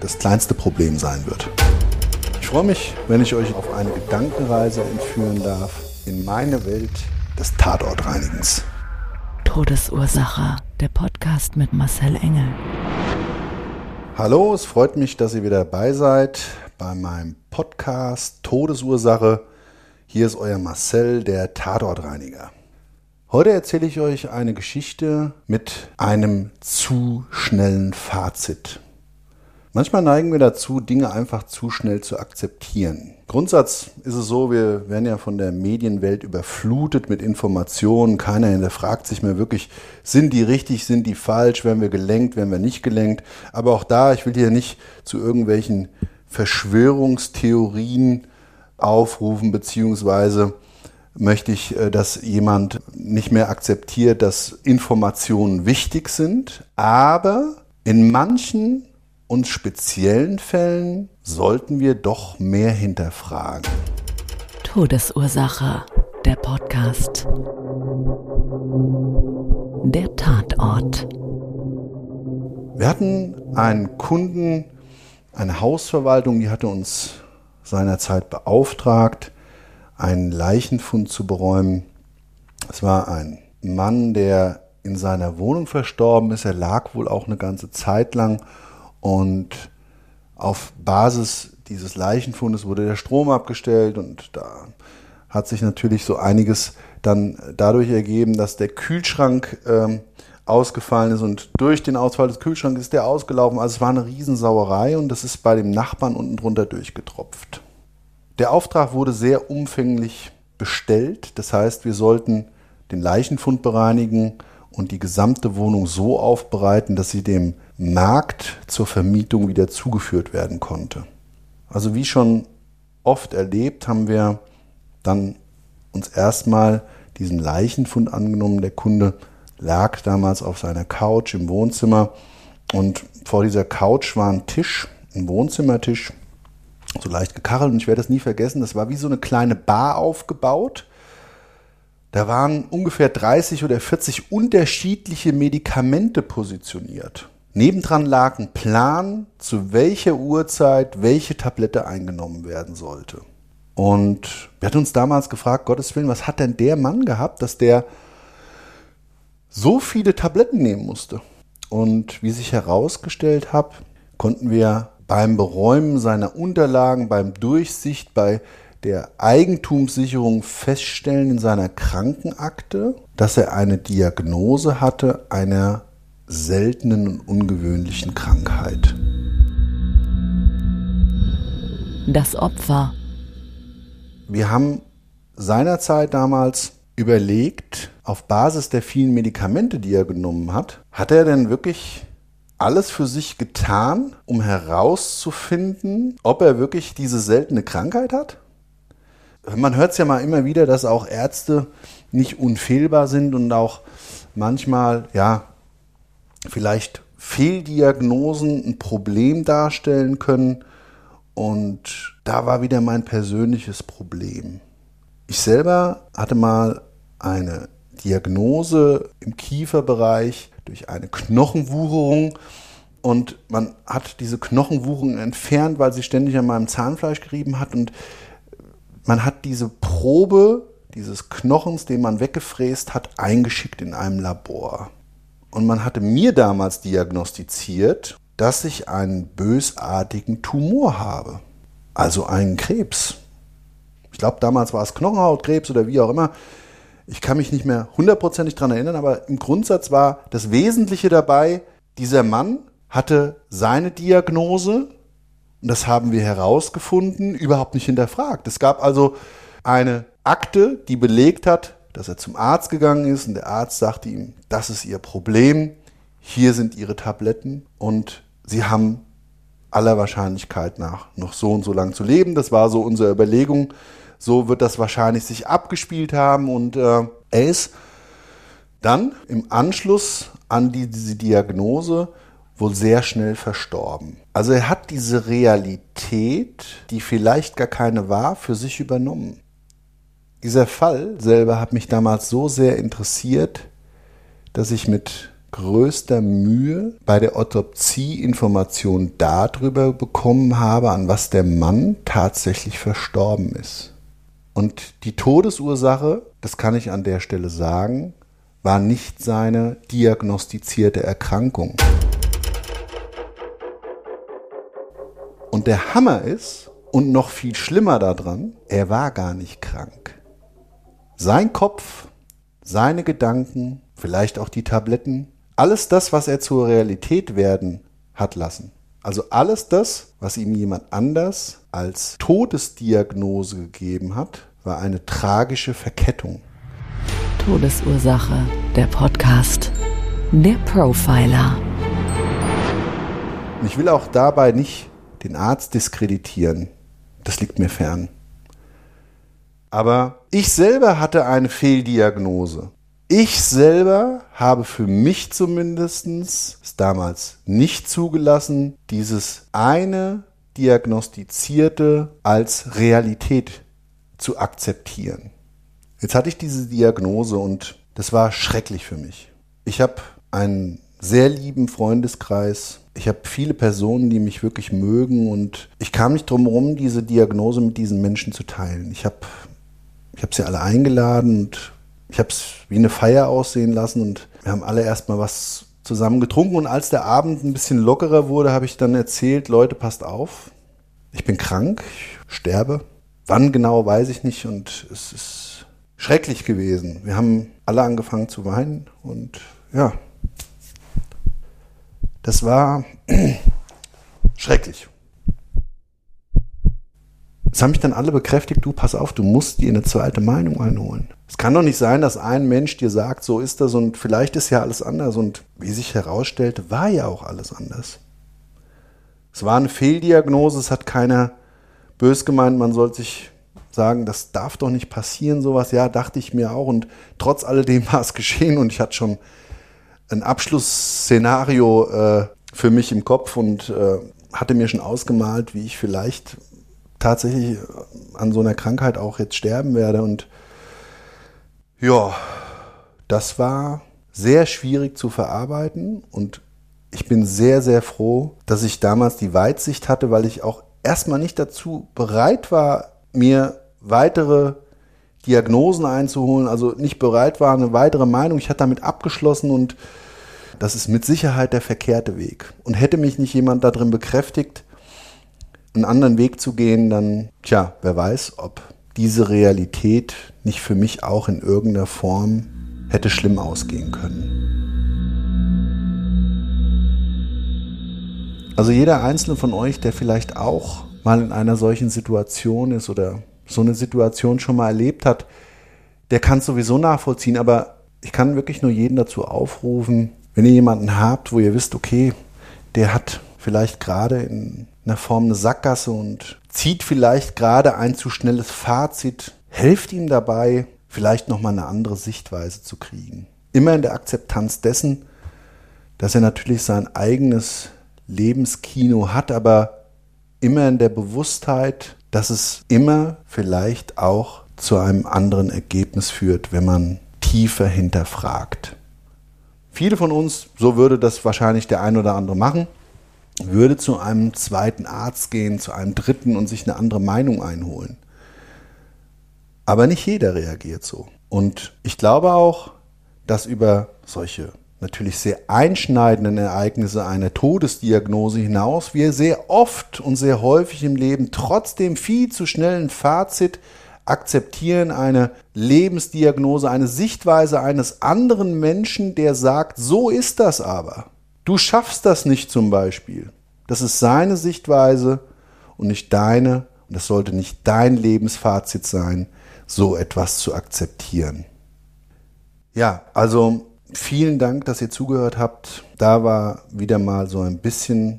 das kleinste Problem sein wird. Ich freue mich, wenn ich euch auf eine Gedankenreise entführen darf in meine Welt des Tatortreinigens. Todesursache. Der Podcast mit Marcel Engel. Hallo, es freut mich, dass ihr wieder dabei seid bei meinem Podcast Todesursache. Hier ist euer Marcel, der Tatortreiniger. Heute erzähle ich euch eine Geschichte mit einem zu schnellen Fazit. Manchmal neigen wir dazu, Dinge einfach zu schnell zu akzeptieren. Grundsatz ist es so, wir werden ja von der Medienwelt überflutet mit Informationen. Keiner hinterfragt sich mehr wirklich, sind die richtig, sind die falsch, werden wir gelenkt, werden wir nicht gelenkt. Aber auch da, ich will hier nicht zu irgendwelchen Verschwörungstheorien aufrufen, beziehungsweise möchte ich, äh, dass jemand nicht mehr akzeptiert, dass Informationen wichtig sind. Aber in manchen und speziellen Fällen sollten wir doch mehr hinterfragen. Todesursache. Der Podcast. Der Tatort. Wir hatten einen Kunden, eine Hausverwaltung, die hatte uns seinerzeit beauftragt, einen Leichenfund zu beräumen. Es war ein Mann, der in seiner Wohnung verstorben ist. Er lag wohl auch eine ganze Zeit lang und auf Basis dieses Leichenfundes wurde der Strom abgestellt und da hat sich natürlich so einiges dann dadurch ergeben, dass der Kühlschrank ähm, ausgefallen ist und durch den Ausfall des Kühlschranks ist der ausgelaufen. Also es war eine Riesensauerei und das ist bei dem Nachbarn unten drunter durchgetropft. Der Auftrag wurde sehr umfänglich bestellt. Das heißt, wir sollten den Leichenfund bereinigen und die gesamte Wohnung so aufbereiten, dass sie dem Markt zur Vermietung wieder zugeführt werden konnte. Also wie schon oft erlebt, haben wir dann uns erstmal diesen Leichenfund angenommen. Der Kunde lag damals auf seiner Couch im Wohnzimmer und vor dieser Couch war ein Tisch, ein Wohnzimmertisch, so leicht gekachelt und ich werde das nie vergessen, das war wie so eine kleine Bar aufgebaut. Da waren ungefähr 30 oder 40 unterschiedliche Medikamente positioniert. Nebendran lag ein Plan, zu welcher Uhrzeit welche Tablette eingenommen werden sollte. Und wir hatten uns damals gefragt, Gottes Willen, was hat denn der Mann gehabt, dass der so viele Tabletten nehmen musste? Und wie sich herausgestellt hat, konnten wir beim Beräumen seiner Unterlagen, beim Durchsicht, bei der Eigentumssicherung feststellen in seiner Krankenakte, dass er eine Diagnose hatte einer seltenen und ungewöhnlichen Krankheit. Das Opfer. Wir haben seinerzeit damals überlegt, auf Basis der vielen Medikamente, die er genommen hat, hat er denn wirklich alles für sich getan, um herauszufinden, ob er wirklich diese seltene Krankheit hat? Man hört es ja mal immer wieder, dass auch Ärzte nicht unfehlbar sind und auch manchmal, ja, vielleicht Fehldiagnosen ein Problem darstellen können. Und da war wieder mein persönliches Problem. Ich selber hatte mal eine Diagnose im Kieferbereich durch eine Knochenwucherung und man hat diese Knochenwucherung entfernt, weil sie ständig an meinem Zahnfleisch gerieben hat und man hat diese Probe dieses Knochens, den man weggefräst hat, eingeschickt in einem Labor. Und man hatte mir damals diagnostiziert, dass ich einen bösartigen Tumor habe. also einen Krebs. Ich glaube, damals war es Knochenhautkrebs oder wie auch immer. Ich kann mich nicht mehr hundertprozentig dran erinnern, aber im Grundsatz war das Wesentliche dabei, dieser Mann hatte seine Diagnose, und das haben wir herausgefunden, überhaupt nicht hinterfragt. Es gab also eine Akte, die belegt hat, dass er zum Arzt gegangen ist und der Arzt sagte ihm, das ist Ihr Problem, hier sind Ihre Tabletten und Sie haben aller Wahrscheinlichkeit nach noch so und so lang zu leben. Das war so unsere Überlegung. So wird das wahrscheinlich sich abgespielt haben und äh, er ist dann im Anschluss an die, diese Diagnose wohl sehr schnell verstorben. Also er hat diese Realität, die vielleicht gar keine war, für sich übernommen. Dieser Fall selber hat mich damals so sehr interessiert, dass ich mit größter Mühe bei der Autopsie Informationen darüber bekommen habe, an was der Mann tatsächlich verstorben ist. Und die Todesursache, das kann ich an der Stelle sagen, war nicht seine diagnostizierte Erkrankung. Und der Hammer ist, und noch viel schlimmer daran, er war gar nicht krank. Sein Kopf, seine Gedanken, vielleicht auch die Tabletten, alles das, was er zur Realität werden hat lassen. Also alles das, was ihm jemand anders als Todesdiagnose gegeben hat, war eine tragische Verkettung. Todesursache, der Podcast. Der Profiler. Ich will auch dabei nicht den Arzt diskreditieren. Das liegt mir fern. Aber ich selber hatte eine Fehldiagnose. Ich selber habe für mich zumindest damals nicht zugelassen, dieses eine diagnostizierte als Realität zu akzeptieren. Jetzt hatte ich diese Diagnose und das war schrecklich für mich. Ich habe einen sehr lieben Freundeskreis. Ich habe viele Personen, die mich wirklich mögen und ich kam nicht drum herum, diese Diagnose mit diesen Menschen zu teilen. Ich habe ich hab sie alle eingeladen und ich habe es wie eine Feier aussehen lassen und wir haben alle erstmal was zusammen getrunken und als der Abend ein bisschen lockerer wurde, habe ich dann erzählt, Leute, passt auf, ich bin krank, ich sterbe. Wann genau, weiß ich nicht und es ist schrecklich gewesen. Wir haben alle angefangen zu weinen und ja, das war schrecklich. Es haben mich dann alle bekräftigt, du pass auf, du musst dir eine zweite Meinung einholen. Es kann doch nicht sein, dass ein Mensch dir sagt, so ist das und vielleicht ist ja alles anders. Und wie sich herausstellte, war ja auch alles anders. Es war eine Fehldiagnose, es hat keiner bös gemeint, man sollte sich sagen, das darf doch nicht passieren, sowas. Ja, dachte ich mir auch. Und trotz alledem war es geschehen und ich hatte schon ein Abschlussszenario äh, für mich im Kopf und äh, hatte mir schon ausgemalt, wie ich vielleicht tatsächlich an so einer Krankheit auch jetzt sterben werde. Und ja, das war sehr schwierig zu verarbeiten und ich bin sehr, sehr froh, dass ich damals die Weitsicht hatte, weil ich auch erstmal nicht dazu bereit war, mir weitere Diagnosen einzuholen, also nicht bereit war, eine weitere Meinung. Ich hatte damit abgeschlossen und das ist mit Sicherheit der verkehrte Weg. Und hätte mich nicht jemand darin bekräftigt, einen anderen Weg zu gehen, dann, tja, wer weiß, ob diese Realität nicht für mich auch in irgendeiner Form hätte schlimm ausgehen können. Also jeder einzelne von euch, der vielleicht auch mal in einer solchen Situation ist oder so eine Situation schon mal erlebt hat, der kann es sowieso nachvollziehen, aber ich kann wirklich nur jeden dazu aufrufen, wenn ihr jemanden habt, wo ihr wisst, okay, der hat vielleicht gerade in einer Form eine Sackgasse und zieht vielleicht gerade ein zu schnelles Fazit, helft ihm dabei, vielleicht nochmal eine andere Sichtweise zu kriegen. Immer in der Akzeptanz dessen, dass er natürlich sein eigenes Lebenskino hat, aber immer in der Bewusstheit, dass es immer vielleicht auch zu einem anderen Ergebnis führt, wenn man tiefer hinterfragt. Viele von uns, so würde das wahrscheinlich der ein oder andere machen, würde zu einem zweiten Arzt gehen, zu einem dritten und sich eine andere Meinung einholen. Aber nicht jeder reagiert so. Und ich glaube auch, dass über solche natürlich sehr einschneidenden Ereignisse einer Todesdiagnose hinaus wir sehr oft und sehr häufig im Leben trotzdem viel zu schnell ein Fazit akzeptieren, eine Lebensdiagnose, eine Sichtweise eines anderen Menschen, der sagt, so ist das aber. Du schaffst das nicht zum Beispiel. Das ist seine Sichtweise und nicht deine. Und das sollte nicht dein Lebensfazit sein, so etwas zu akzeptieren. Ja, also vielen Dank, dass ihr zugehört habt. Da war wieder mal so ein bisschen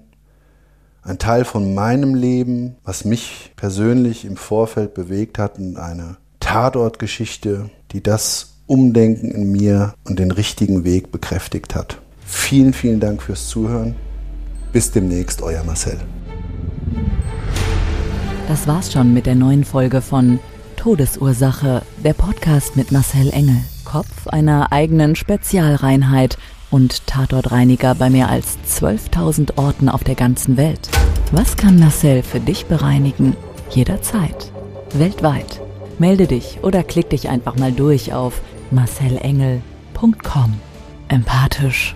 ein Teil von meinem Leben, was mich persönlich im Vorfeld bewegt hat und eine Tatortgeschichte, die das Umdenken in mir und den richtigen Weg bekräftigt hat. Vielen, vielen Dank fürs Zuhören. Bis demnächst, euer Marcel. Das war's schon mit der neuen Folge von Todesursache, der Podcast mit Marcel Engel, Kopf einer eigenen Spezialreinheit und Tatortreiniger bei mehr als 12.000 Orten auf der ganzen Welt. Was kann Marcel für dich bereinigen? Jederzeit. Weltweit. Melde dich oder klick dich einfach mal durch auf marcelengel.com. Empathisch,